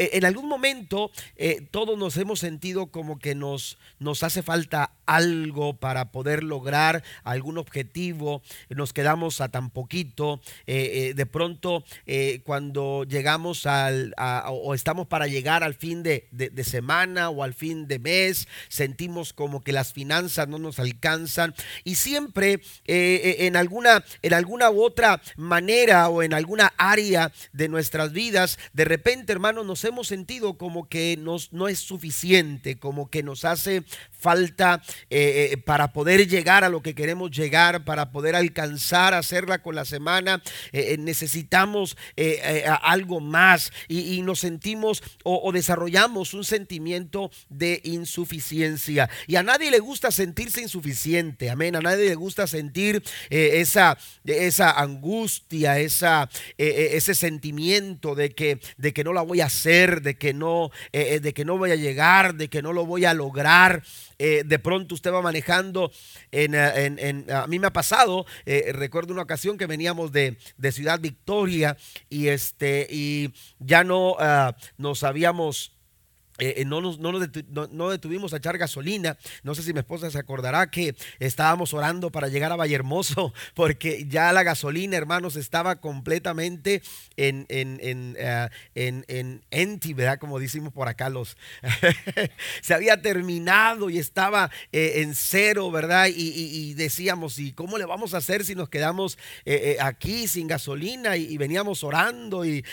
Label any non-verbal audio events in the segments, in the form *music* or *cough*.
eh, en algún momento eh, todos nos hemos sentido como que nos, nos hace falta algo para poder lograr algún objetivo, nos quedamos a tan poquito, de pronto cuando llegamos al, o estamos para llegar al fin de, de, semana o al fin de mes, sentimos como que las finanzas no nos alcanzan y siempre en, alguna, en alguna u otra manera o en alguna área de nuestras vidas, de repente hermanos nos hemos sentido como que nos, no es suficiente, como que nos hace falta eh, eh, para poder llegar a lo que queremos llegar, para poder alcanzar, hacerla con la semana, eh, necesitamos algo más y, nos sentimos o, desarrollamos un sentimiento de insuficiencia. Y a nadie le gusta sentirse insuficiente, amén, a nadie le gusta sentir esa, esa angustia, esa, ese sentimiento de que, de que no la voy a hacer, de que no, de que no voy a llegar, de que no lo voy a lograr. Eh, de pronto usted va manejando, en, eh, a mí me ha pasado, eh, recuerdo una ocasión que veníamos de, Ciudad Victoria y, este, y ya no ah, nos habíamos eh, eh, no, nos, no, no, detuvimos a echar gasolina. No sé si mi esposa se acordará que estábamos orando para llegar a Vallehermoso, *laughs* porque ya la gasolina, hermanos, estaba completamente en, en, en, uh, en, enti, ¿verdad? Como decimos por acá, los *laughs* se había terminado y estaba en cero, ¿verdad? Y, decíamos, ¿y cómo le vamos a hacer si nos quedamos aquí sin gasolina? Y, veníamos orando y,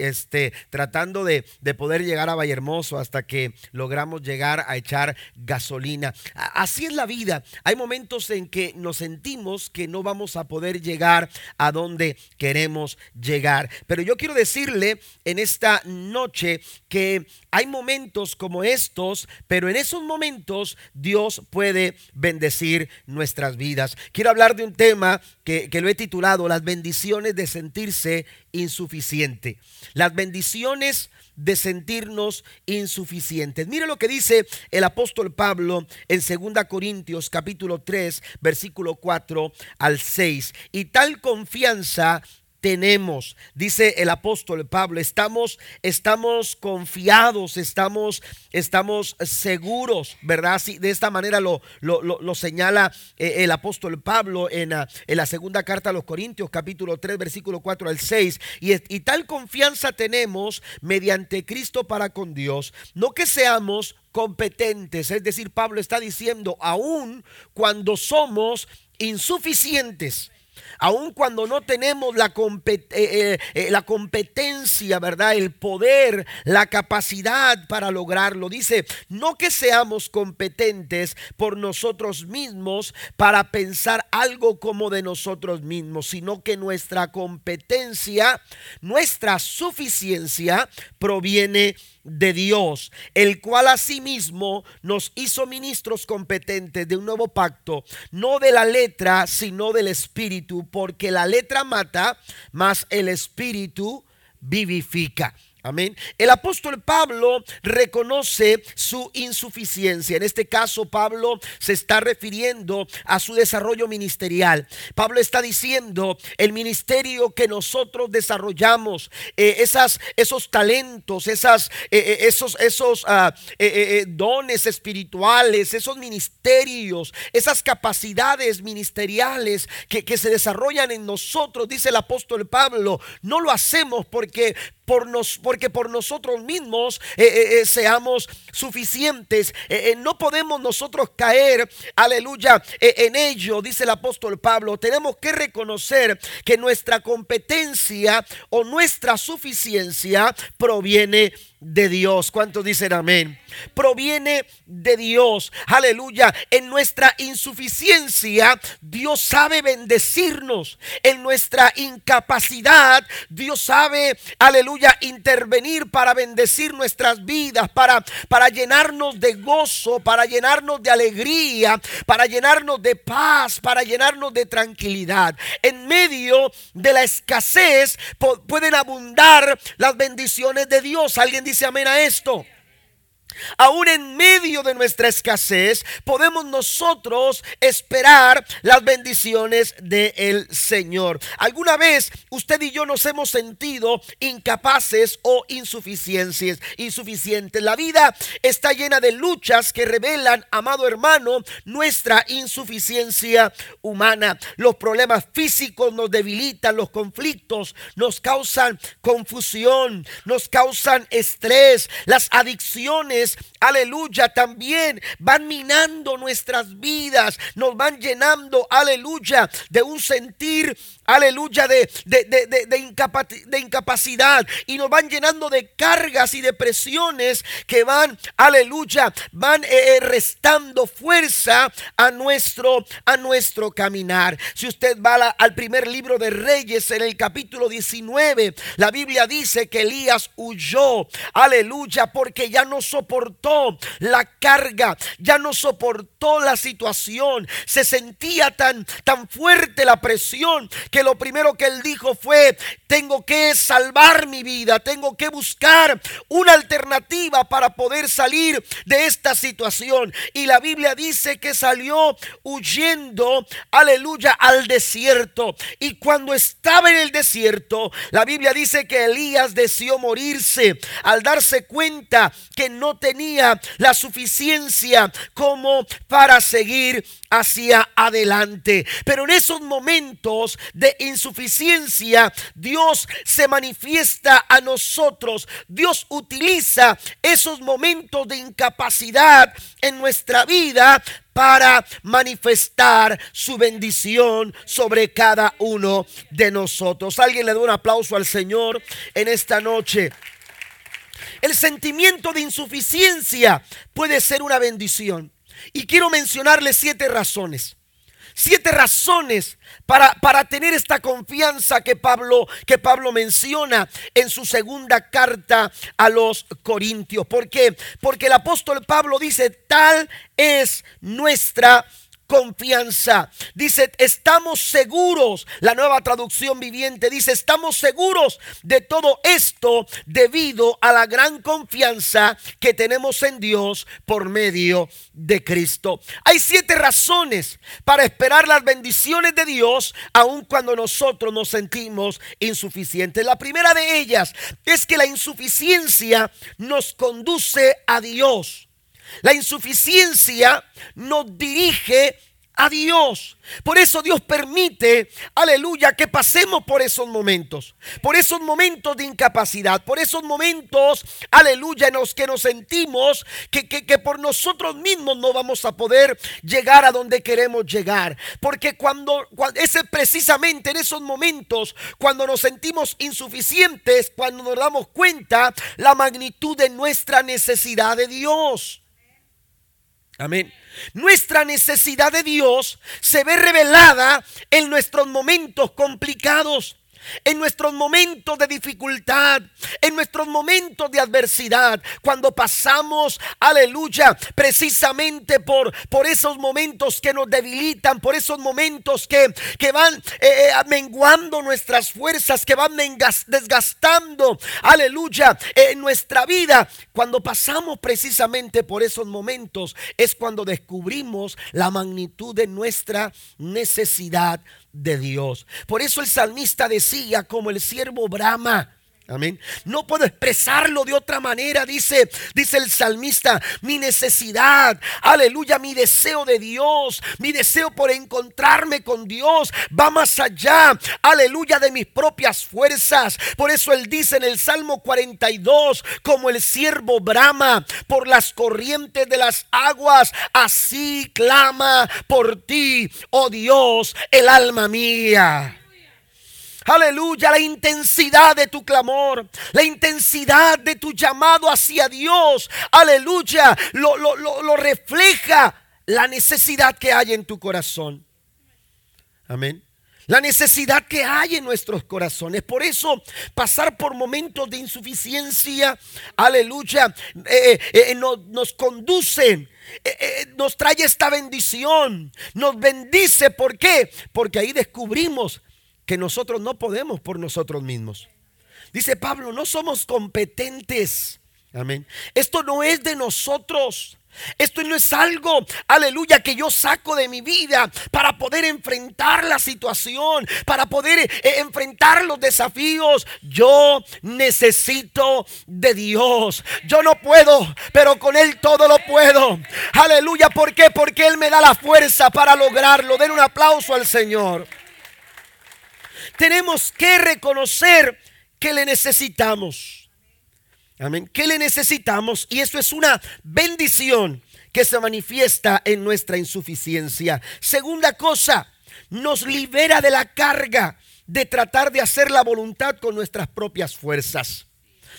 este, tratando de, de poder llegar a Vallehermoso hasta que logramos llegar a echar gasolina. Así es la vida. Hay momentos en que nos sentimos que no vamos a poder llegar a donde queremos llegar. Pero yo quiero decirle en esta noche que hay momentos como estos, pero en esos momentos Dios puede bendecir nuestras vidas. Quiero hablar de un tema que, que lo he titulado Las bendiciones de sentirse insuficiente. Las bendiciones de sentirnos insuficientes. Mire lo que dice el apóstol Pablo en 2 Corintios capítulo 3 versículo 4 al 6. Y tal confianza tenemos, dice el apóstol Pablo, estamos, estamos confiados, estamos, estamos seguros, ¿verdad? Sí, de esta manera lo, lo, señala eh, el apóstol Pablo en, en, la segunda carta a los Corintios, capítulo 3, versículo 4 al 6. Y, y tal confianza tenemos mediante Cristo para con Dios, no que seamos competentes, es decir, Pablo está diciendo, aún cuando somos insuficientes, aun cuando no tenemos la, eh, eh, eh, la, competencia, ¿verdad? El poder, la capacidad para lograrlo. Dice, no que seamos competentes por nosotros mismos para pensar algo como de nosotros mismos, sino que nuestra competencia, nuestra suficiencia proviene de Dios, el cual asimismo nos hizo ministros competentes de un nuevo pacto, no de la letra, sino del espíritu, porque la letra mata, mas el espíritu vivifica. Amén. El apóstol Pablo reconoce su insuficiencia. En este caso, Pablo se está refiriendo a su desarrollo ministerial. Pablo está diciendo el ministerio que nosotros desarrollamos, eh, esas, esos talentos, esas, eh, eh, esos, esos ah, dones espirituales, esos ministerios, esas capacidades ministeriales que, que se desarrollan en nosotros, dice el apóstol Pablo, no lo hacemos porque por nos, porque por nosotros mismos eh, eh, eh, seamos suficientes. no podemos nosotros caer, aleluya, en ello, dice el apóstol Pablo. Tenemos que reconocer que nuestra competencia o nuestra suficiencia proviene de Dios. ¿Cuántos dicen amén? Proviene de Dios. Aleluya. En nuestra insuficiencia, Dios sabe bendecirnos. En nuestra incapacidad, Dios sabe, aleluya, intervenir para bendecir nuestras vidas, para, para llenarnos de gozo, para llenarnos de alegría, para llenarnos de paz, para llenarnos de tranquilidad. En medio de la escasez pueden abundar las bendiciones de Dios. Alguien dice, dice amén a esto? Aún en medio de nuestra escasez, podemos nosotros esperar las bendiciones del Señor. ¿Alguna vez usted y yo nos hemos sentido incapaces o insuficiencias, insuficientes? La vida está llena de luchas que revelan, amado hermano, nuestra insuficiencia humana. Los problemas físicos nos debilitan, los conflictos nos causan confusión, nos causan estrés, las adicciones aleluya, también van minando nuestras vidas, nos van llenando, aleluya, de un sentir, aleluya, de, de, incapacidad y nos van llenando de cargas y de presiones que van, aleluya, van eh, eh, restando fuerza a nuestro, a nuestro caminar. Si usted va al primer libro de Reyes en el capítulo 19, la Biblia dice que Elías huyó, aleluya, porque ya no soportó la carga, ya no soportó la situación, se sentía tan, tan fuerte la presión que lo primero que él dijo fue, tengo que salvar mi vida, tengo que buscar una alternativa para poder salir de esta situación. Y la Biblia dice que salió huyendo, aleluya, al desierto. Y cuando estaba en el desierto, la Biblia dice que Elías deseó morirse al darse cuenta que no tenía la suficiencia como para seguir hacia adelante. Pero en esos momentos de insuficiencia, Dios se manifiesta a nosotros. Dios utiliza esos momentos de incapacidad en nuestra vida para manifestar su bendición sobre cada uno de nosotros. Alguien le da un aplauso al Señor en esta noche. El sentimiento de insuficiencia puede ser una bendición. Y quiero mencionarle siete razones. Siete razones para, para, tener esta confianza que Pablo, que Pablo menciona en su segunda carta a los Corintios. ¿Por qué? Porque el apóstol Pablo dice, tal es nuestra confianza. Dice, estamos seguros. La nueva traducción viviente dice, estamos seguros de todo esto debido a la gran confianza que tenemos en Dios por medio de Cristo. Hay siete razones para esperar las bendiciones de Dios aun cuando nosotros nos sentimos insuficientes. La primera de ellas es que la insuficiencia nos conduce a Dios. La insuficiencia nos dirige a Dios. Por eso Dios permite, aleluya, que pasemos por esos momentos, por esos momentos de incapacidad, por esos momentos, aleluya, en los que nos sentimos que, que, por nosotros mismos no vamos a poder llegar a donde queremos llegar. Porque cuando, cuando ese precisamente en esos momentos, cuando nos sentimos insuficientes, cuando nos damos cuenta la magnitud de nuestra necesidad de Dios. Amén. Nuestra necesidad de Dios se ve revelada en nuestros momentos complicados en nuestros momentos de dificultad, en nuestros momentos de adversidad, cuando pasamos, aleluya, precisamente por, por esos momentos que nos debilitan, por esos momentos que, que van eh, eh, menguando nuestras fuerzas, que van desgastando, aleluya, en nuestra vida. Cuando pasamos precisamente por esos momentos es cuando descubrimos la magnitud de nuestra necesidad de Dios. Por eso el salmista decía como el siervo Brahma. Amén. No puedo expresarlo de otra manera, dice, dice el salmista, mi necesidad, aleluya, mi deseo de Dios, mi deseo por encontrarme con Dios va más allá, aleluya, de mis propias fuerzas. Por eso él dice en el Salmo 42, como el siervo brama por las corrientes de las aguas, así clama por ti, oh Dios, el alma mía. Aleluya, la intensidad de tu clamor, la intensidad de tu llamado hacia Dios. Aleluya, lo, lo, refleja la necesidad que hay en tu corazón. Amén. La necesidad que hay en nuestros corazones. Por eso pasar por momentos de insuficiencia, aleluya, eh, eh, eh, nos, nos conducen nos trae esta bendición, nos bendice. ¿Por qué? Porque ahí descubrimos que nosotros no podemos por nosotros mismos. Dice Pablo, no somos competentes. Amén. Esto no es de nosotros. Esto no es algo, aleluya, que yo saco de mi vida para poder enfrentar la situación, para poder eh, enfrentar los desafíos. Yo necesito de Dios. Yo no puedo, pero con Él todo lo puedo. Aleluya, ¿por qué? Porque Él me da la fuerza para lograrlo. Den un aplauso al Señor. Tenemos que reconocer que le necesitamos. Amén. ¿Qué le necesitamos? Y eso es una bendición que se manifiesta en nuestra insuficiencia. Segunda cosa, nos libera de la carga de tratar de hacer la voluntad con nuestras propias fuerzas.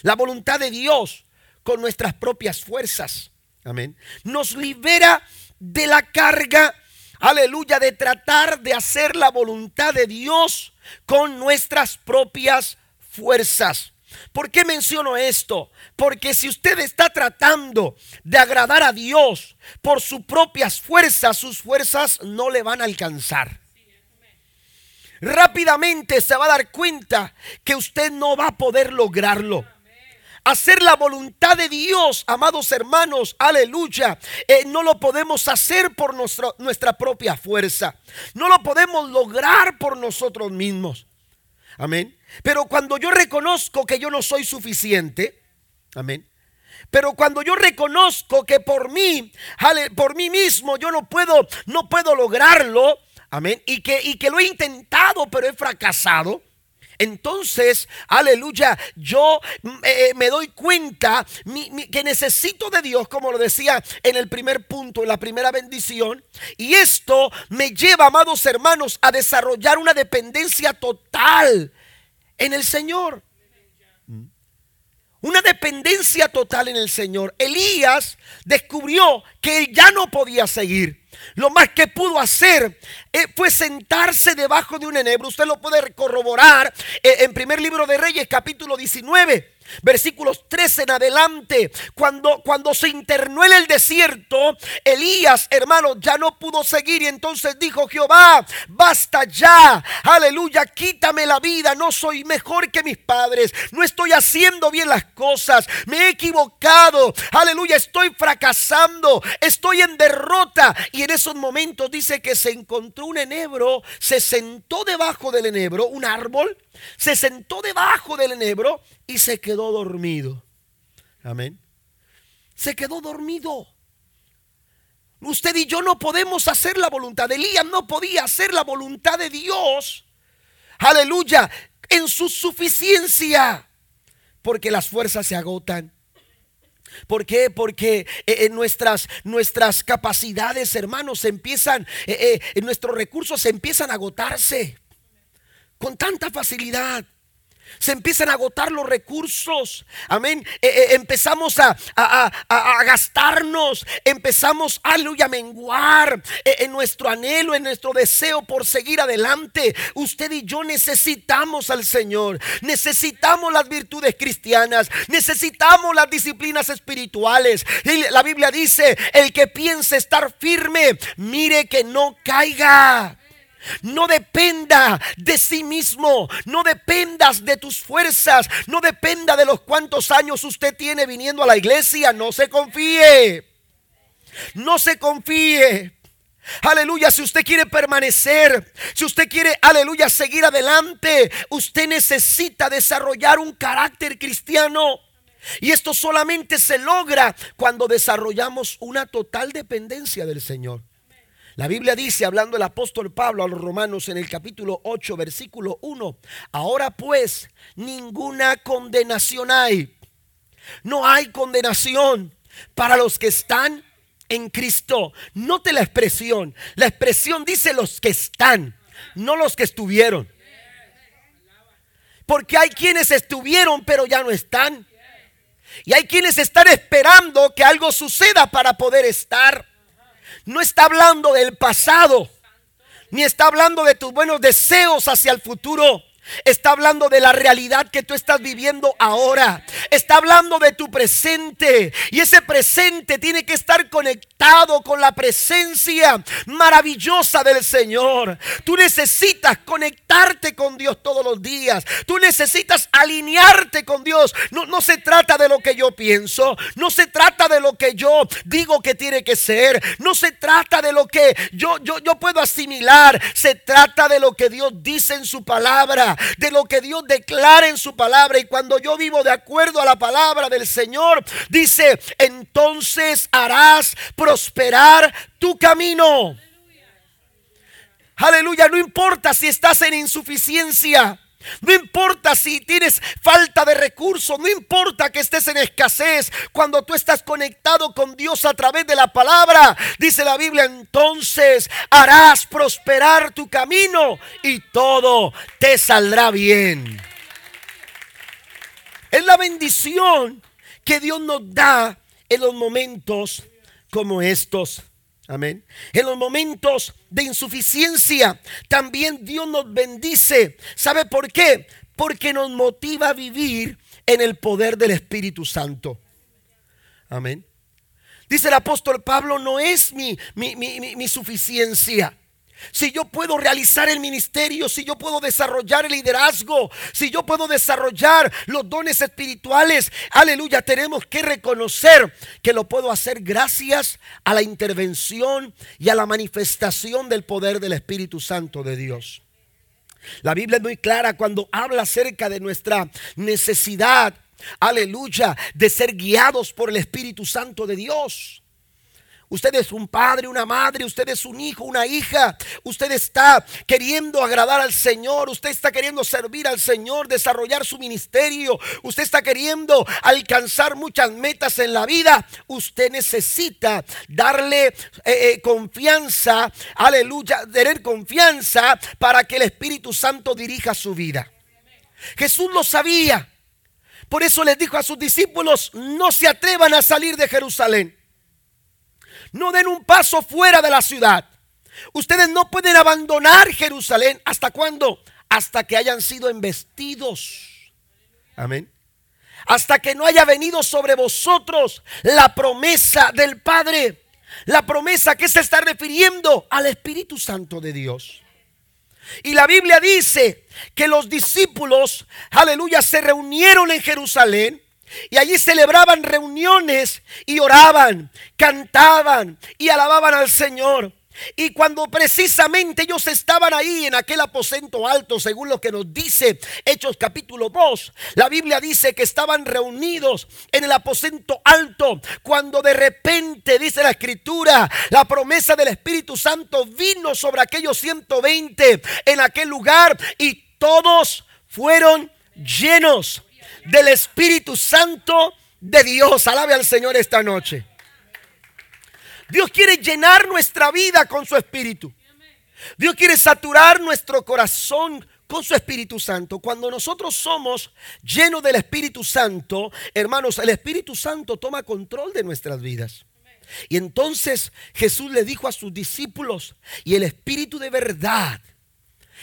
La voluntad de Dios con nuestras propias fuerzas. Amén. Nos libera de la carga, aleluya, de tratar de hacer la voluntad de Dios con nuestras propias fuerzas. ¿Por qué menciono esto? Porque si usted está tratando de agradar a Dios por sus propias fuerzas, sus fuerzas no le van a alcanzar. Rápidamente se va a dar cuenta que usted no va a poder lograrlo. Hacer la voluntad de Dios, amados hermanos, aleluya, eh, no lo podemos hacer por nuestra propia fuerza. No lo podemos lograr por nosotros mismos. Amén. Pero cuando yo reconozco que yo no soy suficiente, amén. Pero cuando yo reconozco que por mí, por mí mismo yo no puedo, no puedo lograrlo, amén, y que, y que lo he intentado pero he fracasado, entonces, aleluya, yo mm, eh, me doy cuenta que necesito de Dios, como lo decía en el primer punto, en la primera bendición. Y esto me lleva, amados hermanos, a desarrollar una dependencia total en el Señor. Una dependencia total en el Señor. Elías descubrió que él ya no podía seguir. Lo más que pudo hacer eh, fue sentarse debajo de un enebro. Usted lo puede corroborar eh, en primer libro de Reyes, capítulo 19 versículos 13 en adelante, cuando, cuando se internó en el desierto, Elías, hermano, ya no pudo seguir y entonces dijo Jehová, basta ya, aleluya, quítame la vida, no soy mejor que mis padres, no estoy haciendo bien las cosas, me he equivocado, aleluya, estoy fracasando, estoy en derrota y en esos momentos dice que se encontró un enebro, se sentó debajo del enebro, un árbol, se sentó debajo del enebro y se quedó dormido. Amén. Se quedó dormido. Usted y yo no podemos hacer la voluntad. Elías no podía hacer la voluntad de Dios. Aleluya. En su suficiencia. Porque las fuerzas se agotan. ¿Por qué? Porque eh, nuestras, nuestras capacidades, hermanos, empiezan, eh, eh, nuestros recursos empiezan a agotarse con tanta facilidad. Se empiezan a agotar los recursos. Amén. Eh, eh, empezamos a, gastarnos. Empezamos, a menguar eh, en nuestro anhelo, en nuestro deseo por seguir adelante. Usted y yo necesitamos al Señor. Necesitamos las virtudes cristianas. Necesitamos las disciplinas espirituales. Y la Biblia dice, el que piense estar firme, mire que no caiga. No dependa de sí mismo. No dependas de tus fuerzas. No dependa de los cuantos años usted tiene viniendo a la iglesia. No se confíe. No se confíe. Aleluya, si usted quiere permanecer, si usted quiere, aleluya, seguir adelante, usted necesita desarrollar un carácter cristiano. Y esto solamente se logra cuando desarrollamos una total dependencia del Señor. La Biblia dice, hablando el apóstol Pablo a los romanos en el capítulo 8, versículo 1, ahora pues ninguna condenación hay. No hay condenación para los que están en Cristo. Note la expresión. La expresión dice los que están, no los que estuvieron. Porque hay quienes estuvieron pero ya no están. Y hay quienes están esperando que algo suceda para poder estar no está hablando del pasado, ni está hablando de tus buenos deseos hacia el futuro. Está hablando de la realidad que tú estás viviendo ahora. Está hablando de tu presente. Y ese presente tiene que estar conectado con la presencia maravillosa del Señor. Tú necesitas conectarte con Dios todos los días. Tú necesitas alinearte con Dios. No, no se trata de lo que yo pienso. No se trata de lo que yo digo que tiene que ser. No se trata de lo que yo, yo, yo puedo asimilar. Se trata de lo que Dios dice en su palabra de lo que Dios declara en su palabra. Y cuando yo vivo de acuerdo a la palabra del Señor, dice, entonces harás prosperar tu camino. Aleluya, no importa si estás en insuficiencia. No importa si tienes falta de recursos, no importa que estés en escasez, cuando tú estás conectado con Dios a través de la palabra, dice la Biblia, entonces harás prosperar tu camino y todo te saldrá bien. Es la bendición que Dios nos da en los momentos como estos. Amén. En los momentos de insuficiencia, también Dios nos bendice. ¿Sabe por qué? Porque nos motiva a vivir en el poder del Espíritu Santo. Amén. Dice el apóstol Pablo, no es mi, mi, mi, mi suficiencia si yo puedo realizar el ministerio, si yo puedo desarrollar el liderazgo, si yo puedo desarrollar los dones espirituales, aleluya, tenemos que reconocer que lo puedo hacer gracias a la intervención y a la manifestación del poder del Espíritu Santo de Dios. La Biblia es muy clara cuando habla acerca de nuestra necesidad, aleluya, de ser guiados por el Espíritu Santo de Dios. Usted es un padre, una madre, usted es un hijo, una hija. Usted está queriendo agradar al Señor, usted está queriendo servir al Señor, desarrollar su ministerio, usted está queriendo alcanzar muchas metas en la vida. Usted necesita darle eh, eh, confianza, aleluya, tener confianza para que el Espíritu Santo dirija su vida. Jesús lo sabía. Por eso les dijo a sus discípulos, no se atrevan a salir de Jerusalén no den un paso fuera de la ciudad. Ustedes no pueden abandonar Jerusalén. ¿Hasta cuándo? Hasta que hayan sido embestidos. Amén. Hasta que no haya venido sobre vosotros la promesa del Padre. La promesa que se está refiriendo al Espíritu Santo de Dios. Y la Biblia dice que los discípulos, aleluya, se reunieron en Jerusalén y allí celebraban reuniones y oraban, cantaban y alababan al Señor. Y cuando precisamente ellos estaban ahí en aquel aposento alto, según lo que nos dice Hechos capítulo 2, la Biblia dice que estaban reunidos en el aposento alto, cuando de repente, dice la escritura, la promesa del Espíritu Santo vino sobre aquellos 120 en aquel lugar y todos fueron llenos del Espíritu Santo de Dios. Alabe al Señor esta noche. Dios quiere llenar nuestra vida con su Espíritu. Dios quiere saturar nuestro corazón con su Espíritu Santo. Cuando nosotros somos llenos del Espíritu Santo, hermanos, el Espíritu Santo toma control de nuestras vidas. Y entonces Jesús le dijo a sus discípulos, y el Espíritu de verdad,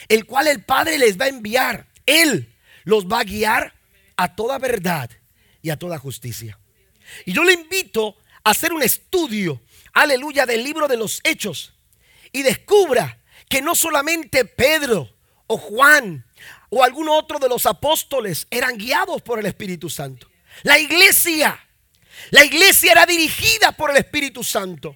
el cual el Padre les va a enviar, Él los va a guiar a toda verdad y a toda justicia. Y yo le invito a hacer un estudio, aleluya, del libro de los hechos y descubra que no solamente Pedro o Juan o algún otro de los apóstoles eran guiados por el Espíritu Santo. La iglesia, la iglesia era dirigida por el Espíritu Santo.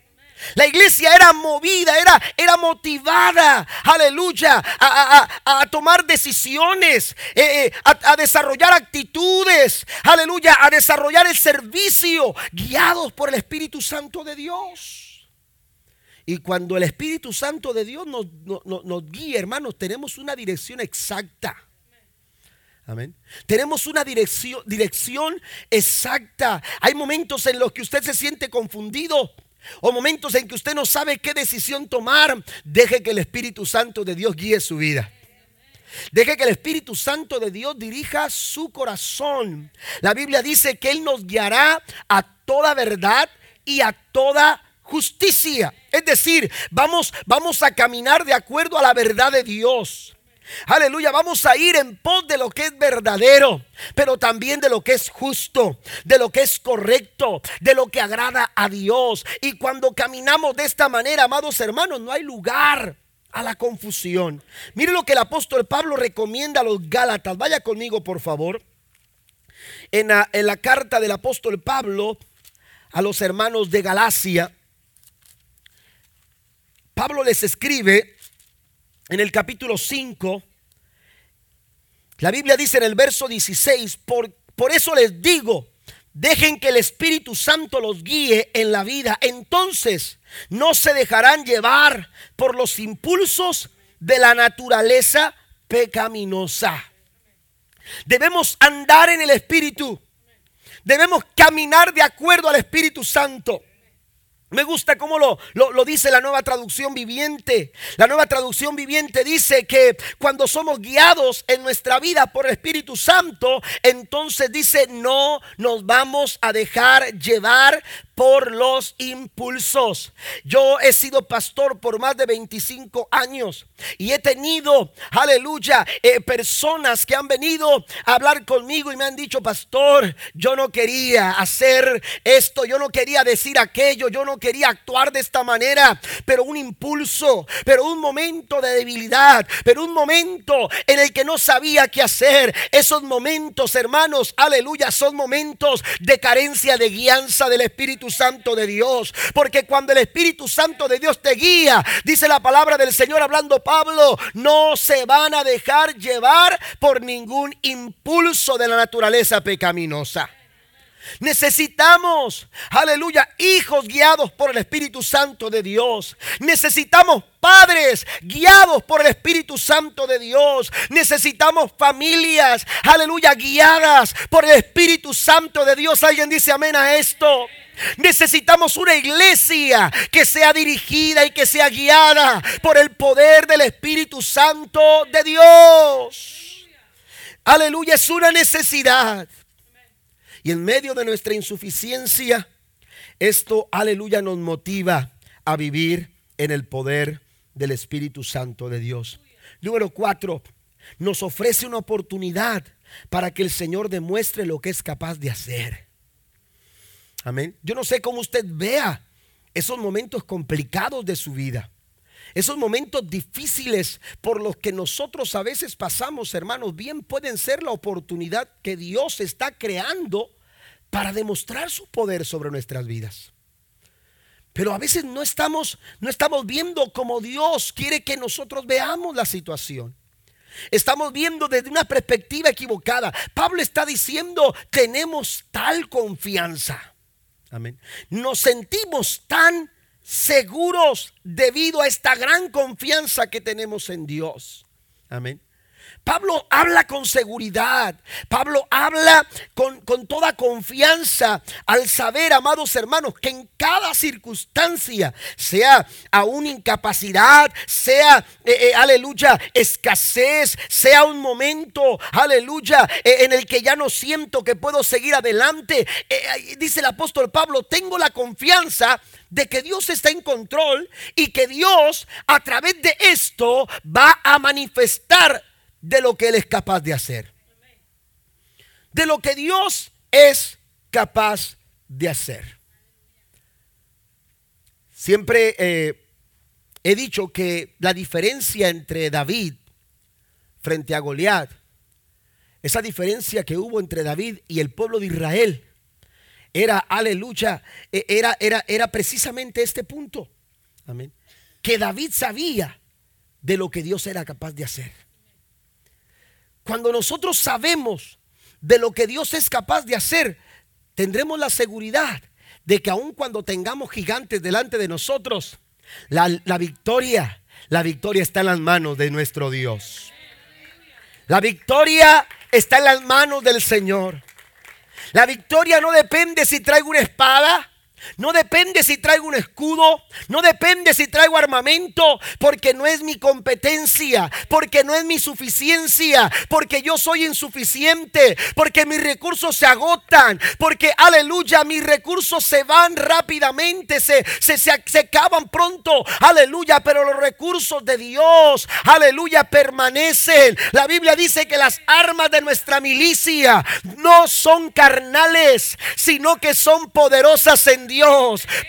La iglesia era movida, era, era motivada, aleluya, a, tomar decisiones, eh, eh, a, desarrollar actitudes, aleluya, a desarrollar el servicio, guiados por el Espíritu Santo de Dios. Y cuando el Espíritu Santo de Dios nos, nos guía, hermanos, tenemos una dirección exacta. Amén. Tenemos una dirección, dirección exacta. Hay momentos en los que usted se siente confundido o momentos en que usted no sabe qué decisión tomar, deje que el Espíritu Santo de Dios guíe su vida. Deje que el Espíritu Santo de Dios dirija su corazón. La Biblia dice que Él nos guiará a toda verdad y a toda justicia. Es decir, vamos, vamos a caminar de acuerdo a la verdad de Dios. Aleluya, vamos a ir en pos de lo que es verdadero, pero también de lo que es justo, de lo que es correcto, de lo que agrada a Dios. Y cuando caminamos de esta manera, amados hermanos, no hay lugar a la confusión. Mire lo que el apóstol Pablo recomienda a los Gálatas. Vaya conmigo, por favor. En la, en la carta del apóstol Pablo a los hermanos de Galacia, Pablo les escribe en el capítulo 5, la Biblia dice en el verso 16, por, por eso les digo, dejen que el Espíritu Santo los guíe en la vida. Entonces no se dejarán llevar por los impulsos de la naturaleza pecaminosa. Debemos andar en el Espíritu. Debemos caminar de acuerdo al Espíritu Santo. Me gusta cómo lo, lo, dice la nueva traducción viviente. La nueva traducción viviente dice que cuando somos guiados en nuestra vida por el Espíritu Santo, entonces dice, no nos vamos a dejar llevar por los impulsos. Yo he sido pastor por más de 25 años y he tenido, aleluya, eh, personas que han venido a hablar conmigo y me han dicho, pastor, yo no quería hacer esto, yo no quería decir aquello, yo quería actuar de esta manera, pero un impulso, pero un momento de debilidad, pero un momento en el que no sabía qué hacer. Esos momentos, hermanos, aleluya, son momentos de carencia de guianza del Espíritu Santo de Dios. Porque cuando el Espíritu Santo de Dios te guía, dice la palabra del Señor hablando Pablo, no se van a dejar llevar por ningún impulso de la naturaleza pecaminosa. Necesitamos, aleluya, hijos guiados por el Espíritu Santo de Dios. Necesitamos padres guiados por el Espíritu Santo de Dios. Necesitamos familias, aleluya, guiadas por el Espíritu Santo de Dios. ¿Alguien dice amén a esto? Necesitamos una iglesia que sea dirigida y que sea guiada por el poder del Espíritu Santo de Dios. Aleluya, es una necesidad. Y en medio de nuestra insuficiencia, esto, aleluya, nos motiva a vivir en el poder del Espíritu Santo de Dios. Número cuatro, nos ofrece una oportunidad para que el Señor demuestre lo que es capaz de hacer. Amén. Yo no sé cómo usted vea esos momentos complicados de su vida. Esos momentos difíciles por los que nosotros a veces pasamos, hermanos, bien pueden ser la oportunidad que Dios está creando para demostrar su poder sobre nuestras vidas. Pero a veces no estamos no estamos viendo como Dios quiere que nosotros veamos la situación. Estamos viendo desde una perspectiva equivocada. Pablo está diciendo, tenemos tal confianza Amén. Nos sentimos tan seguros debido a esta gran confianza que tenemos en Dios. Amén. Pablo habla con seguridad, Pablo habla con, toda confianza al saber, amados hermanos, que en cada circunstancia, sea aún incapacidad, sea, eh, eh, aleluya, escasez, sea un momento, aleluya, eh, en el que ya no siento que puedo seguir adelante, dice el apóstol Pablo, tengo la confianza de que Dios está en control y que Dios a través de esto va a manifestar de lo que Él es capaz de hacer. De lo que Dios es capaz de hacer. Siempre eh, he dicho que la diferencia entre David frente a Goliat, esa diferencia que hubo entre David y el pueblo de Israel, era, aleluya, e, era, era, era precisamente este punto. Amén. Que David sabía de lo que Dios era capaz de hacer. Cuando nosotros sabemos de lo que Dios es capaz de hacer, tendremos la seguridad de que aun cuando tengamos gigantes delante de nosotros, la, victoria, la victoria está en las manos de nuestro Dios. La victoria está en las manos del Señor. La victoria no depende si traigo una espada. No depende si traigo un escudo, no depende si traigo armamento, porque no es mi competencia, porque no es mi suficiencia, porque yo soy insuficiente, porque mis recursos se agotan, porque aleluya, mis recursos se van rápidamente, se, se, se, se acaban pronto, aleluya, pero los recursos de Dios, aleluya, permanecen. La Biblia dice que las armas de nuestra milicia no son carnales, sino que son poderosas en Dios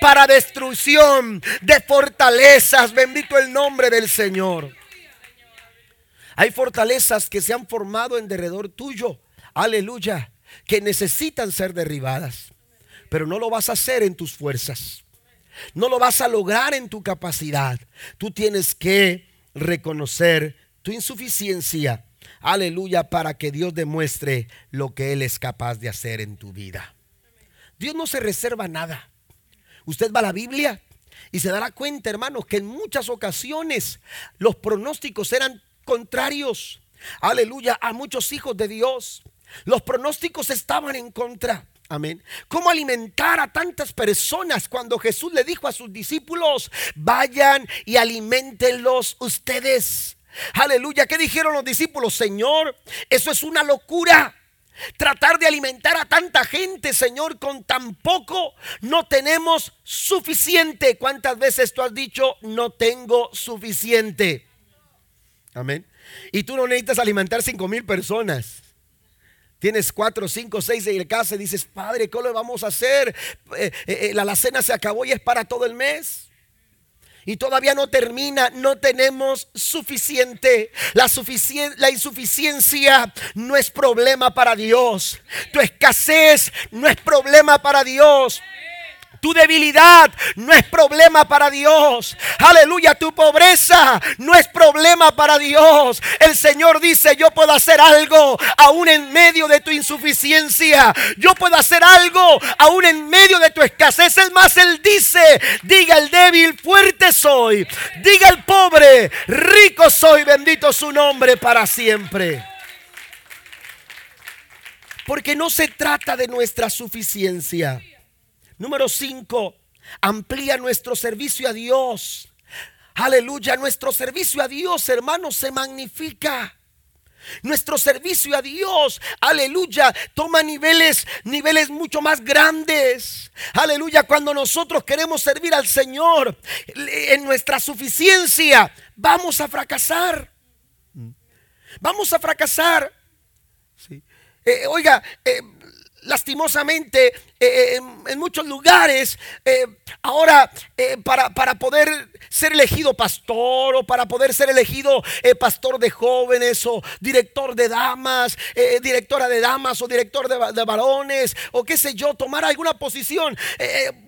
para destrucción de fortalezas. Bendito el nombre del Señor. Hay fortalezas que se han formado en derredor tuyo. Aleluya. Que necesitan ser derribadas. Pero no lo vas a hacer en tus fuerzas. No lo vas a lograr en tu capacidad. Tú tienes que reconocer tu insuficiencia. Aleluya, para que Dios demuestre lo que Él es capaz de hacer en tu vida. Dios no se reserva nada. Usted va a la Biblia y se dará cuenta, hermanos, que en muchas ocasiones los pronósticos eran contrarios. Aleluya, a muchos hijos de Dios. Los pronósticos estaban en contra. Amén. ¿Cómo alimentar a tantas personas cuando Jesús le dijo a sus discípulos, vayan y alimentenlos ustedes? Aleluya. ¿Qué dijeron los discípulos? Señor, eso es una locura. Tratar de alimentar a tanta gente, Señor, con tan poco, no tenemos suficiente. ¿Cuántas veces tú has dicho, no tengo suficiente? Amén. Y tú no necesitas alimentar cinco mil personas. Tienes cuatro, cinco, seis en el casa y dices, Padre, ¿qué le vamos a hacer? Eh, eh, eh, la alacena se acabó y es para todo el mes y todavía no termina, no tenemos suficiente. La, insuficiencia no es problema para Dios. Tu escasez no es problema para Dios. Tu debilidad no es problema para Dios. Aleluya, tu pobreza no es problema para Dios. El Señor dice, yo puedo hacer algo aún en medio de tu insuficiencia. Yo puedo hacer algo aún en medio de tu escasez. Es más, Él dice, diga el débil, fuerte soy. Diga el pobre, rico soy. Bendito su nombre para siempre. Porque no se trata de nuestra suficiencia. Número 5, amplía nuestro servicio a Dios. Aleluya, nuestro servicio a Dios, hermanos, se magnifica. Nuestro servicio a Dios, aleluya, toma niveles, niveles mucho más grandes. Aleluya, cuando nosotros queremos servir al Señor en nuestra suficiencia, vamos a fracasar. Vamos a fracasar. Eh, oiga, eh, lastimosamente eh, eh, en, muchos lugares eh, ahora para, para, poder ser elegido pastor o para poder ser elegido pastor de jóvenes o director de damas, directora de damas o director de, de, varones o qué sé yo, tomar alguna posición.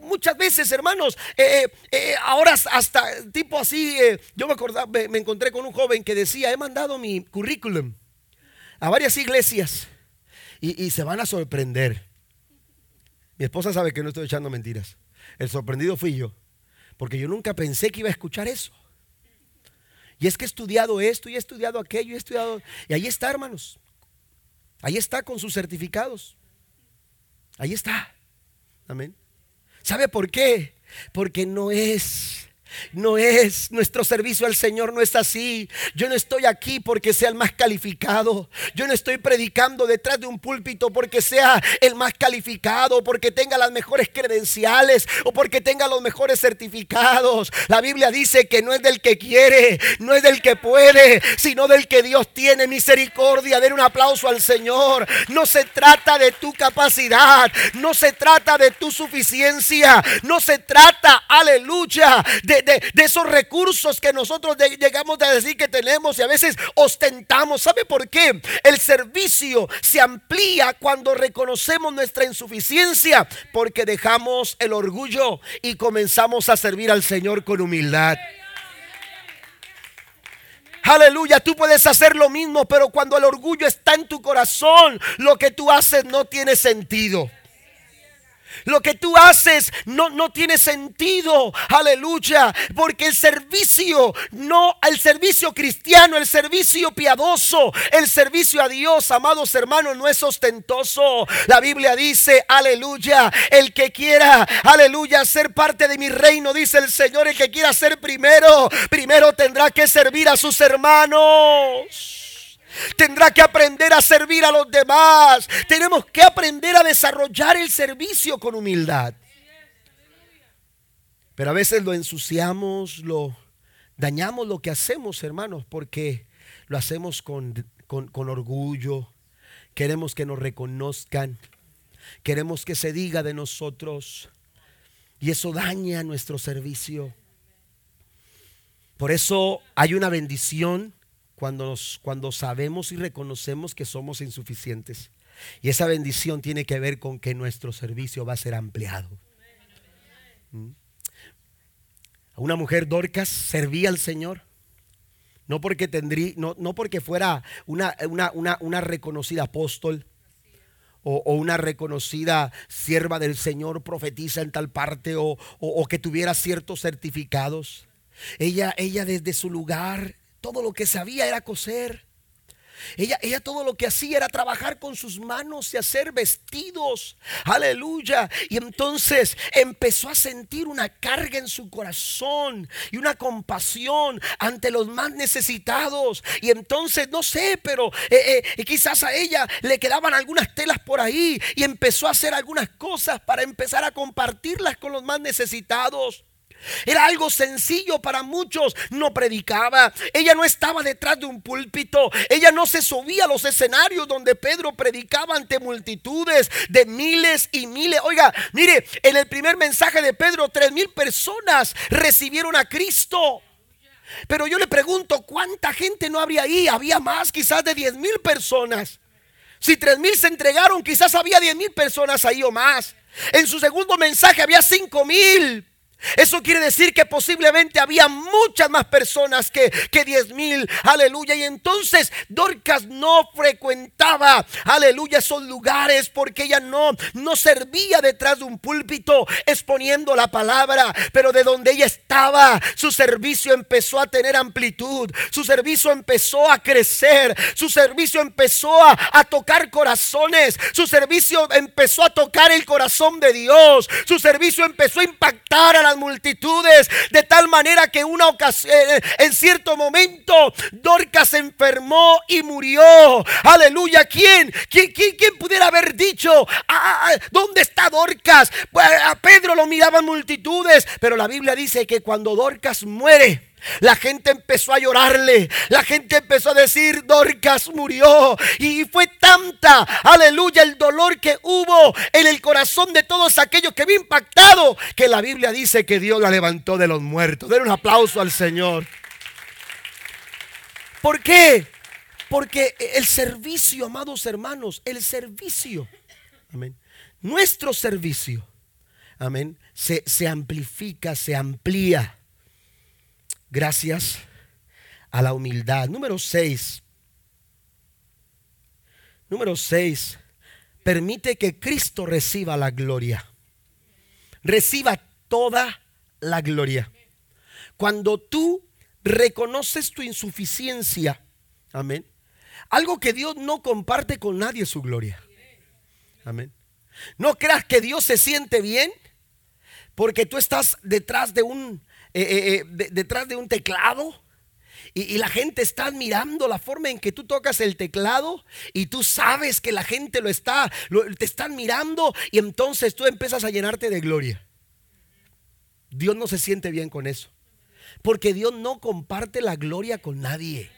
muchas veces, hermanos, ahora hasta tipo así, yo me, acordaba, me encontré con un joven que decía, he mandado mi currículum a varias iglesias y, se van a sorprender. Mi esposa sabe que no estoy echando mentiras. El sorprendido fui yo, porque yo nunca pensé que iba a escuchar eso. Y es que he estudiado esto y he estudiado aquello y he estudiado... Y ahí está, hermanos. Ahí está con sus certificados. Ahí está. Amén. ¿Sabe por qué? Porque no es no es, nuestro servicio al Señor no es así. Yo no estoy aquí porque sea el más calificado. Yo no estoy predicando detrás de un púlpito porque sea el más calificado, porque tenga las mejores credenciales o porque tenga los mejores certificados. La Biblia dice que no es del que quiere, no es del que puede, sino del que Dios tiene misericordia. Den un aplauso al Señor. No se trata de tu capacidad, no se trata de tu suficiencia, no se trata, aleluya, de de, esos recursos que nosotros llegamos a decir que tenemos y a veces ostentamos. ¿Sabe por qué? El servicio se amplía cuando reconocemos nuestra insuficiencia, porque dejamos el orgullo y comenzamos a servir al Señor con humildad. Aleluya, tú puedes hacer lo mismo, pero cuando el orgullo está en tu corazón, lo que tú haces no tiene sentido. Lo que tú haces no, no tiene sentido. Aleluya. Porque el servicio, no, el servicio cristiano, el servicio piadoso, el servicio a Dios, amados hermanos, no es ostentoso. La Biblia dice, aleluya, el que quiera, aleluya, ser parte de mi reino, dice el Señor, el que quiera ser primero, primero tendrá que servir a sus hermanos. Tendrá que aprender a servir a los demás. Tenemos que aprender a desarrollar el servicio con humildad. Pero a veces lo ensuciamos, lo dañamos lo que hacemos, hermanos, porque lo hacemos con, con orgullo. Queremos que nos reconozcan. Queremos que se diga de nosotros. Y eso daña nuestro servicio. Por eso hay una bendición cuando, cuando sabemos y reconocemos que somos insuficientes. Y esa bendición tiene que ver con que nuestro servicio va a ser ampliado. ¿Mm? Una mujer Dorcas servía al Señor. No porque, no, no porque fuera una, una, reconocida apóstol o, una reconocida sierva del Señor, profetiza en tal parte o, o, que tuviera ciertos certificados. Ella, ella desde su lugar todo lo que sabía era coser. Ella, ella, todo lo que hacía era trabajar con sus manos y hacer vestidos. Aleluya. Y entonces empezó a sentir una carga en su corazón y una compasión ante los más necesitados. Y entonces, no sé, pero eh, eh, quizás a ella le quedaban algunas telas por ahí y empezó a hacer algunas cosas para empezar a compartirlas con los más necesitados. Era algo sencillo para muchos. No predicaba. Ella no estaba detrás de un púlpito. Ella no se subía a los escenarios donde Pedro predicaba ante multitudes de miles y miles. Oiga, mire, en el primer mensaje de Pedro, tres mil personas recibieron a Cristo. Pero yo le pregunto, ¿cuánta gente no habría ahí? Había más, quizás de diez mil personas. Si tres mil se entregaron, quizás había diez mil personas ahí o más. En su segundo mensaje había cinco mil. Eso quiere decir que posiblemente había muchas más personas que, que 10 mil. Aleluya. Y entonces Dorcas no frecuentaba, aleluya, esos lugares porque ella no, no servía detrás de un púlpito exponiendo la palabra. Pero de donde ella estaba, su servicio empezó a tener amplitud. Su servicio empezó a crecer. Su servicio empezó a, a tocar corazones. Su servicio empezó a tocar el corazón de Dios. Su servicio empezó a impactar a la multitudes, de tal manera que una ocasión, eh, en cierto momento, Dorcas se enfermó y murió. Aleluya. ¿Quién? ¿Quién, quién, pudiera haber dicho, ah, ah, ah, ¿dónde está Dorcas? Pues, a Pedro lo miraban multitudes, pero la Biblia dice que cuando Dorcas muere, la gente empezó a llorarle. La gente empezó a decir, Dorcas murió. Y fue tanta, aleluya, el dolor que hubo en el corazón de todos aquellos que había impactado, que la Biblia dice que Dios la levantó de los muertos. Den un aplauso al Señor. ¿Por qué? Porque el servicio, amados hermanos, el servicio, amén. Nuestro servicio, amén, se, se amplifica, se amplía gracias a la humildad. Número 6. Número 6. Permite que Cristo reciba la gloria. Reciba toda la gloria. Cuando tú reconoces tu insuficiencia, amén. Algo que Dios no comparte con nadie su gloria. Amén. No creas que Dios se siente bien porque tú estás detrás de un eh, eh, eh, detrás de un teclado. Y, la gente está admirando la forma en que tú tocas el teclado y tú sabes que la gente lo está, te están mirando y entonces tú empiezas a llenarte de gloria. Dios no se siente bien con eso. Porque Dios no comparte la gloria con nadie.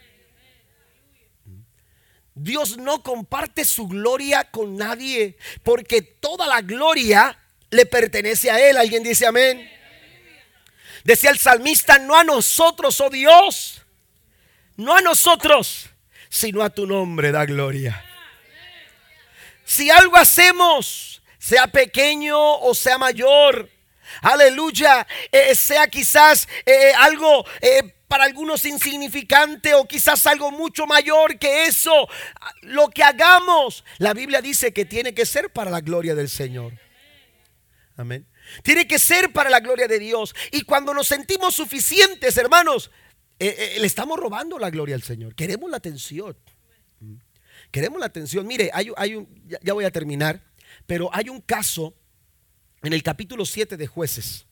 Dios no comparte su gloria con nadie. Porque toda la gloria le pertenece a Él. ¿Alguien dice amén? Decía el salmista, no a nosotros, oh Dios, no a nosotros, sino a tu nombre da gloria. Si algo hacemos, sea pequeño o sea mayor, aleluya, eh, sea quizás eh, algo... Eh, para algunos insignificante o quizás algo mucho mayor que eso. Lo que hagamos, la Biblia dice que tiene que ser para la gloria del Señor. Amén. Tiene que ser para la gloria de Dios. Y cuando nos sentimos suficientes, hermanos, eh, eh, le estamos robando la gloria al Señor. Queremos la atención. Mm. Queremos la atención. Mire, hay, hay un, ya, voy a terminar, pero hay un caso en el capítulo 7 de jueces.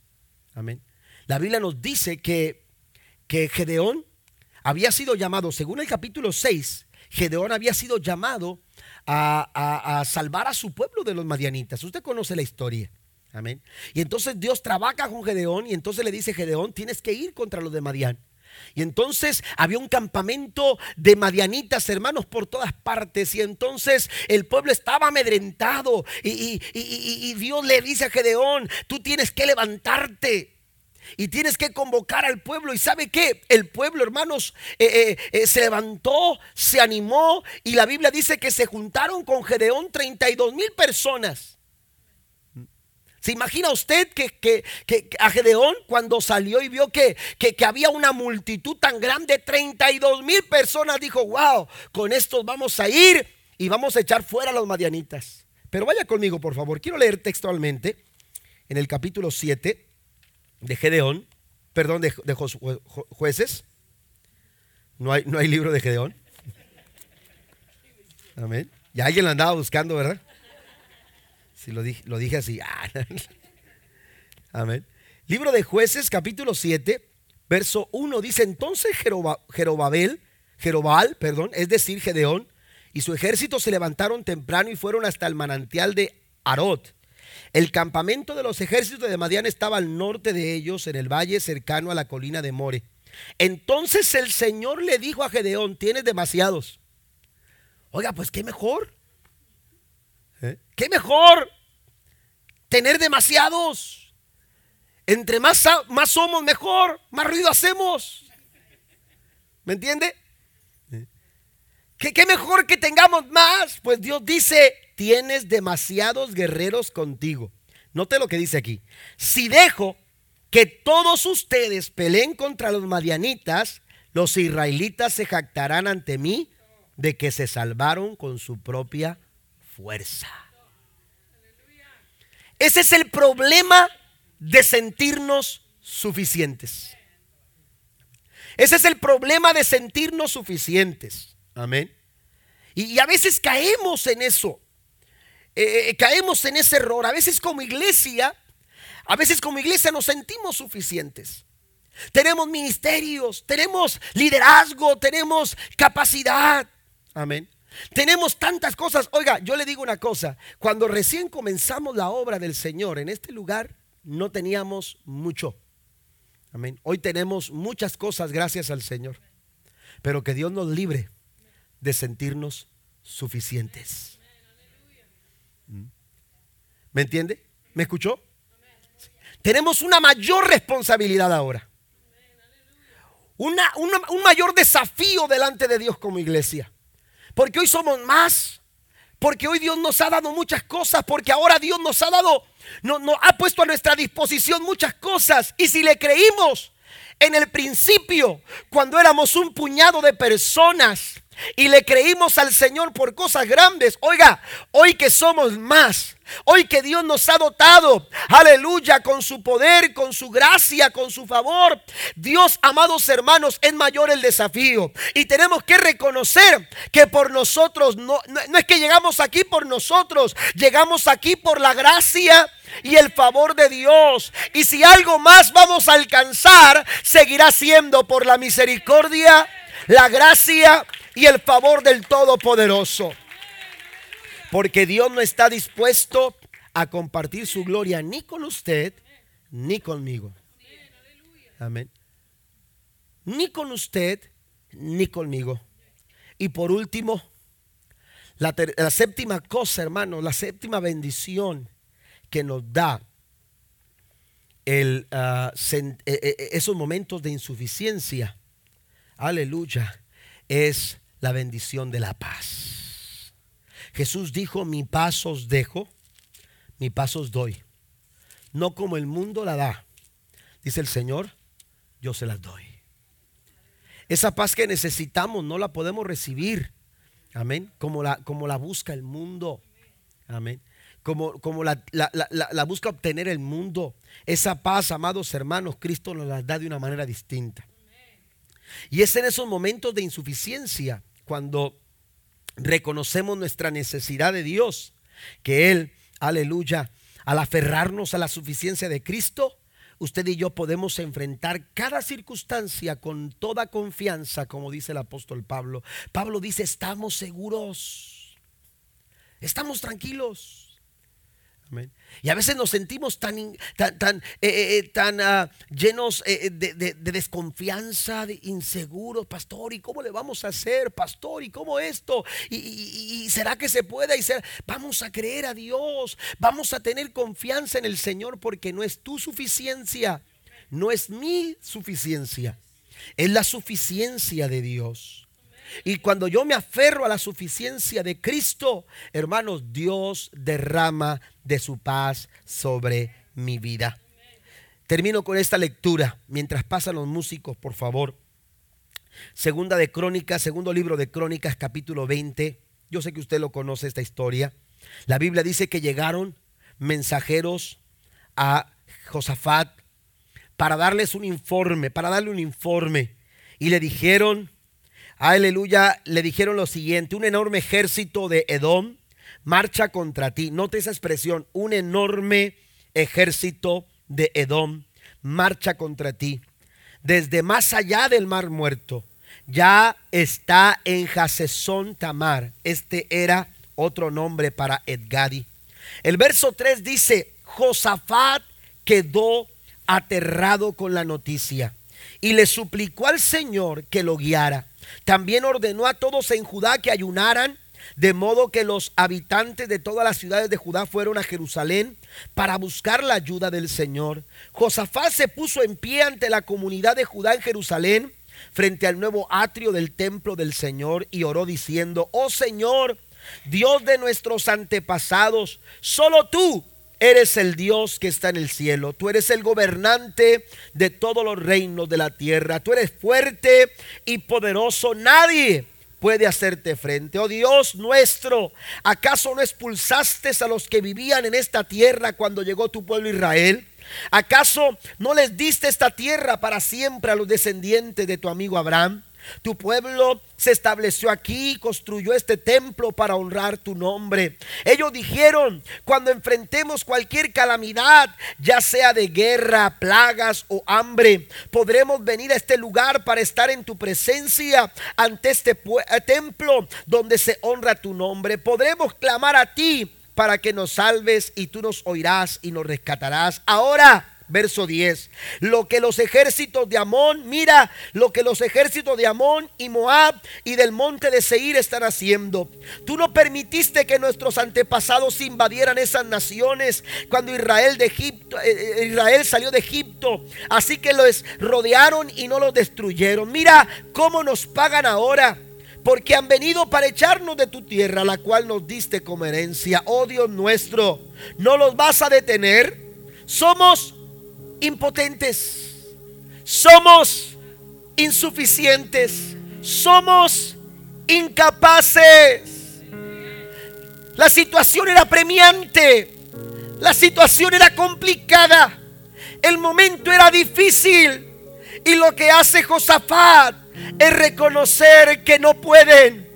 Amén. La Biblia nos dice que, que Gedeón había sido llamado, según el capítulo 6, Gedeón había sido llamado a, a, salvar a su pueblo de los madianitas. Usted conoce la historia. Amén. Y entonces Dios trabaja con Gedeón y entonces le dice, Gedeón, tienes que ir contra los de Madián. Y entonces había un campamento de madianitas, hermanos, por todas partes. Y entonces el pueblo estaba amedrentado. Y, Dios le dice a Gedeón, tú tienes que levantarte. Y tienes que convocar al pueblo. ¿Y sabe qué? El pueblo, hermanos, eh, eh, eh, se levantó, se animó. Y la Biblia dice que se juntaron con Gedeón 32 mil personas. ¿Se imagina usted que, que, a Gedeón cuando salió y vio que, que, había una multitud tan grande, 32 mil personas, dijo, wow, con estos vamos a ir y vamos a echar fuera a los madianitas. Pero vaya conmigo, por favor. Quiero leer textualmente en el capítulo 7 de Gedeón, perdón, de, jueces. No hay, no hay libro de Gedeón. Amén. Ya alguien lo andaba buscando, ¿verdad? Si lo dije, lo dije así. *laughs* Ah, Amén. Libro de jueces, capítulo 7, verso 1 dice, entonces Jerobabel, Jerobal, perdón, es decir, Gedeón, y su ejército se levantaron temprano y fueron hasta el manantial de Arot. El campamento de los ejércitos de Madián estaba al norte de ellos, en el valle cercano a la colina de More. Entonces el Señor le dijo a Gedeón, tienes demasiados. Oiga, pues qué mejor. ¿Eh? ¿Qué mejor? Tener demasiados. Entre más, más somos, mejor. Más ruido hacemos. ¿Me entiende? ¿Qué, ¿Qué mejor que tengamos más? Pues Dios dice, tienes demasiados guerreros contigo. Note lo que dice aquí. Si dejo que todos ustedes peleen contra los madianitas, los israelitas se jactarán ante mí de que se salvaron con su propia fuerza. Ese es el problema de sentirnos suficientes. Ese es el problema de sentirnos suficientes. Amén. Y, a veces caemos en eso. Eh, eh, caemos en ese error. A veces como iglesia, a veces como iglesia nos sentimos suficientes. Tenemos ministerios, tenemos liderazgo, tenemos capacidad. Amén. Tenemos tantas cosas. Oiga, yo le digo una cosa. Cuando recién comenzamos la obra del Señor en este lugar, no teníamos mucho. Amén. Hoy tenemos muchas cosas gracias al Señor. Pero que Dios nos libre de sentirnos suficientes. ¿Mm? ¿Me entiende? ¿Me escuchó? Tenemos una mayor responsabilidad ahora. un mayor desafío delante de Dios como iglesia. Porque hoy somos más. Porque hoy Dios nos ha dado muchas cosas. Porque ahora Dios nos ha dado, nos, ha puesto a nuestra disposición muchas cosas. Y si le creímos en el principio, cuando éramos un puñado de personas y le creímos al Señor por cosas grandes, oiga, hoy que somos más, Hoy que Dios nos ha dotado, aleluya, con su poder, con su gracia, con su favor. Dios, amados hermanos, es mayor el desafío. Y tenemos que reconocer que por nosotros, no, no, es que llegamos aquí por nosotros, llegamos aquí por la gracia y el favor de Dios. Y si algo más vamos a alcanzar, seguirá siendo por la misericordia, la gracia y el favor del Todopoderoso. Porque Dios no está dispuesto a compartir su gloria ni con usted ni conmigo. Amén. Ni con usted ni conmigo. Y por último, la, séptima cosa, hermano, la séptima bendición que nos da ah, e, e, esos momentos de insuficiencia, aleluya, es la bendición de la paz. Jesús dijo, mi paz os dejo, mi paz os doy. No como el mundo la da. Dice el Señor, yo se las doy. Esa paz que necesitamos no la podemos recibir. Amén. Como la, como la busca el mundo. Amén. como, como la, la, busca obtener el mundo. Esa paz, amados hermanos, Cristo nos la da de una manera distinta. Y es en esos momentos de insuficiencia cuando reconocemos nuestra necesidad de Dios, que Él, aleluya, al aferrarnos a la suficiencia de Cristo, usted y yo podemos enfrentar cada circunstancia con toda confianza, como dice el apóstol Pablo. Pablo dice, estamos seguros, estamos tranquilos. Y a veces nos sentimos tan, tan, tan, eh, eh, eh, ah, llenos de, desconfianza, de inseguros, pastor, ¿y cómo le vamos a hacer, pastor? ¿Y cómo esto? ¿Y, será que se pueda? Y vamos a creer a Dios, vamos a tener confianza en el Señor porque no es tu suficiencia, no es mi suficiencia, es la suficiencia de Dios. Y cuando yo me aferro a la suficiencia de Cristo, hermanos, Dios derrama de su paz sobre mi vida. Termino con esta lectura. Mientras pasan los músicos, por favor. Segunda de Crónicas, segundo libro de Crónicas, capítulo 20. Yo sé que usted lo conoce esta historia. La Biblia dice que llegaron mensajeros a Josafat para darles un informe, para darle un informe. Y le dijeron, aleluya, le dijeron lo siguiente, un enorme ejército de Edom marcha contra ti. Note esa expresión, un enorme ejército de Edom marcha contra ti. Desde más allá del mar muerto, ya está en Jasesón Tamar. Este era otro nombre para Edgadi. El verso 3 dice, Josafat quedó aterrado con la noticia y le suplicó al Señor que lo guiara. También ordenó a todos en Judá que ayunaran, de modo que los habitantes de todas las ciudades de Judá fueron a Jerusalén para buscar la ayuda del Señor. Josafat se puso en pie ante la comunidad de Judá en Jerusalén, frente al nuevo atrio del templo del Señor, y oró diciendo, oh Señor, Dios de nuestros antepasados, solo tú Eres el Dios que está en el cielo. Tú eres el gobernante de todos los reinos de la tierra. Tú eres fuerte y poderoso. Nadie puede hacerte frente. Oh Dios nuestro, ¿acaso no expulsaste a los que vivían en esta tierra cuando llegó tu pueblo Israel? ¿Acaso no les diste esta tierra para siempre a los descendientes de tu amigo Abraham? Tu pueblo se estableció aquí y construyó este templo para honrar tu nombre. Ellos dijeron, cuando enfrentemos cualquier calamidad, ya sea de guerra, plagas o hambre, podremos venir a este lugar para estar en tu presencia ante este eh, templo donde se honra tu nombre. Podremos clamar a ti para que nos salves y tú nos oirás y nos rescatarás. Ahora verso 10. Lo que los ejércitos de Amón, mira, lo que los ejércitos de Amón y Moab y del monte de Seir están haciendo. Tú no permitiste que nuestros antepasados invadieran esas naciones cuando Israel de Egipto, eh, eh, Israel salió de Egipto. Así que los rodearon y no los destruyeron. Mira cómo nos pagan ahora porque han venido para echarnos de tu tierra, la cual nos diste como herencia. Oh Dios nuestro, no los vas a detener. Somos impotentes, somos insuficientes, somos incapaces. La situación era premiante, la situación era complicada, el momento era difícil y lo que hace Josafat es reconocer que no pueden.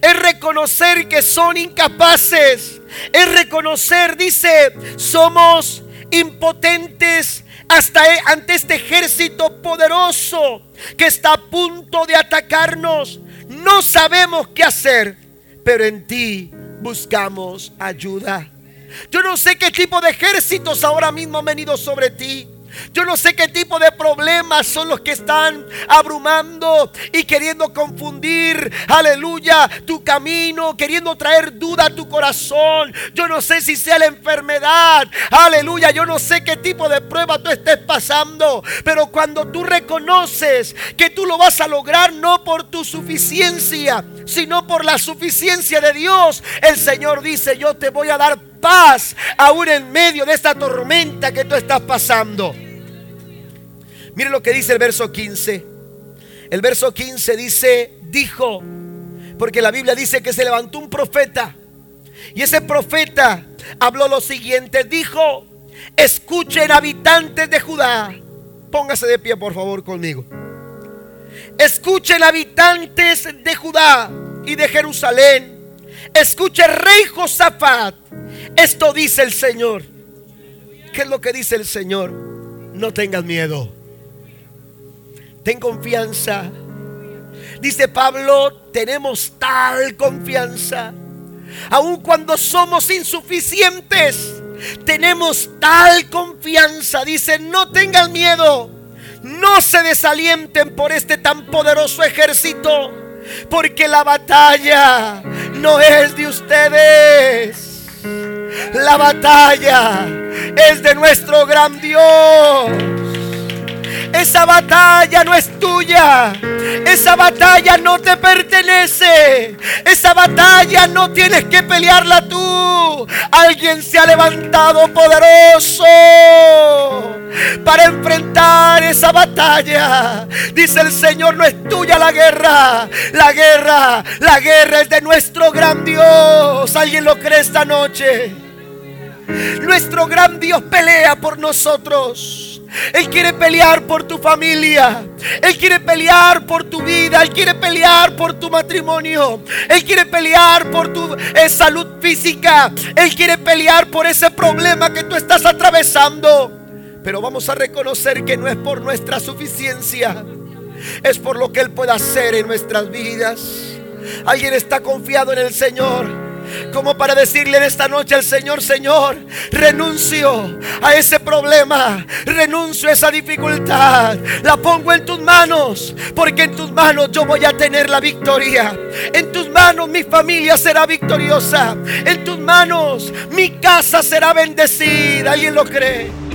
Es reconocer que son incapaces. Es reconocer, dice, somos impotentes hasta e, ante este ejército poderoso que está a punto de atacarnos. No sabemos qué hacer, pero en ti buscamos ayuda. Yo no sé qué tipo de ejércitos ahora mismo han venido sobre ti. Yo no sé qué tipo de problemas son los que están abrumando y queriendo confundir, aleluya, tu camino, queriendo traer duda a tu corazón. Yo no sé si sea la enfermedad, aleluya, yo no sé qué tipo de prueba tú estés pasando, pero cuando tú reconoces que tú lo vas a lograr no por tu suficiencia, sino por la suficiencia de Dios, el Señor dice, yo te voy a dar paz aún en medio de esta tormenta que tú estás pasando. Mire lo que dice el verso 15. El verso 15 dice, dijo, porque la Biblia dice que se levantó un profeta. Y ese profeta habló lo siguiente, dijo, escuchen habitantes de Judá, póngase de pie por favor conmigo. Escuchen habitantes de Judá y de Jerusalén. Escuche rey Josafat. Esto dice el Señor. ¿Qué es lo que dice el Señor? No tengas miedo. Ten confianza. Dice Pablo, tenemos tal confianza. Aun cuando somos insuficientes, tenemos tal confianza. Dice, no tengan miedo. No se desalienten por este tan poderoso ejército, porque la batalla no es de ustedes. La batalla es de nuestro gran Dios. Esa batalla no es tuya. Esa batalla no te pertenece. Esa batalla no tienes que pelearla tú. Alguien se ha levantado poderoso para enfrentar esa batalla. Dice el Señor, no es tuya la guerra. La guerra, la guerra es de nuestro gran Dios. ¿Alguien lo cree esta noche? Nuestro gran Dios pelea por nosotros. Él quiere pelear por tu familia. Él quiere pelear por tu vida. Él quiere pelear por tu matrimonio. Él quiere pelear por tu eh, salud física. Él quiere pelear por ese problema que tú estás atravesando. Pero vamos a reconocer que no es por nuestra suficiencia. Es por lo que Él puede hacer en nuestras vidas. Alguien está confiado en el Señor como para decirle en esta noche al Señor, Señor, renuncio a ese problema, renuncio a esa dificultad, la pongo en tus manos, porque en tus manos yo voy a tener la victoria, en tus manos mi familia será victoriosa, en tus manos mi casa será bendecida, ¿alguien lo cree?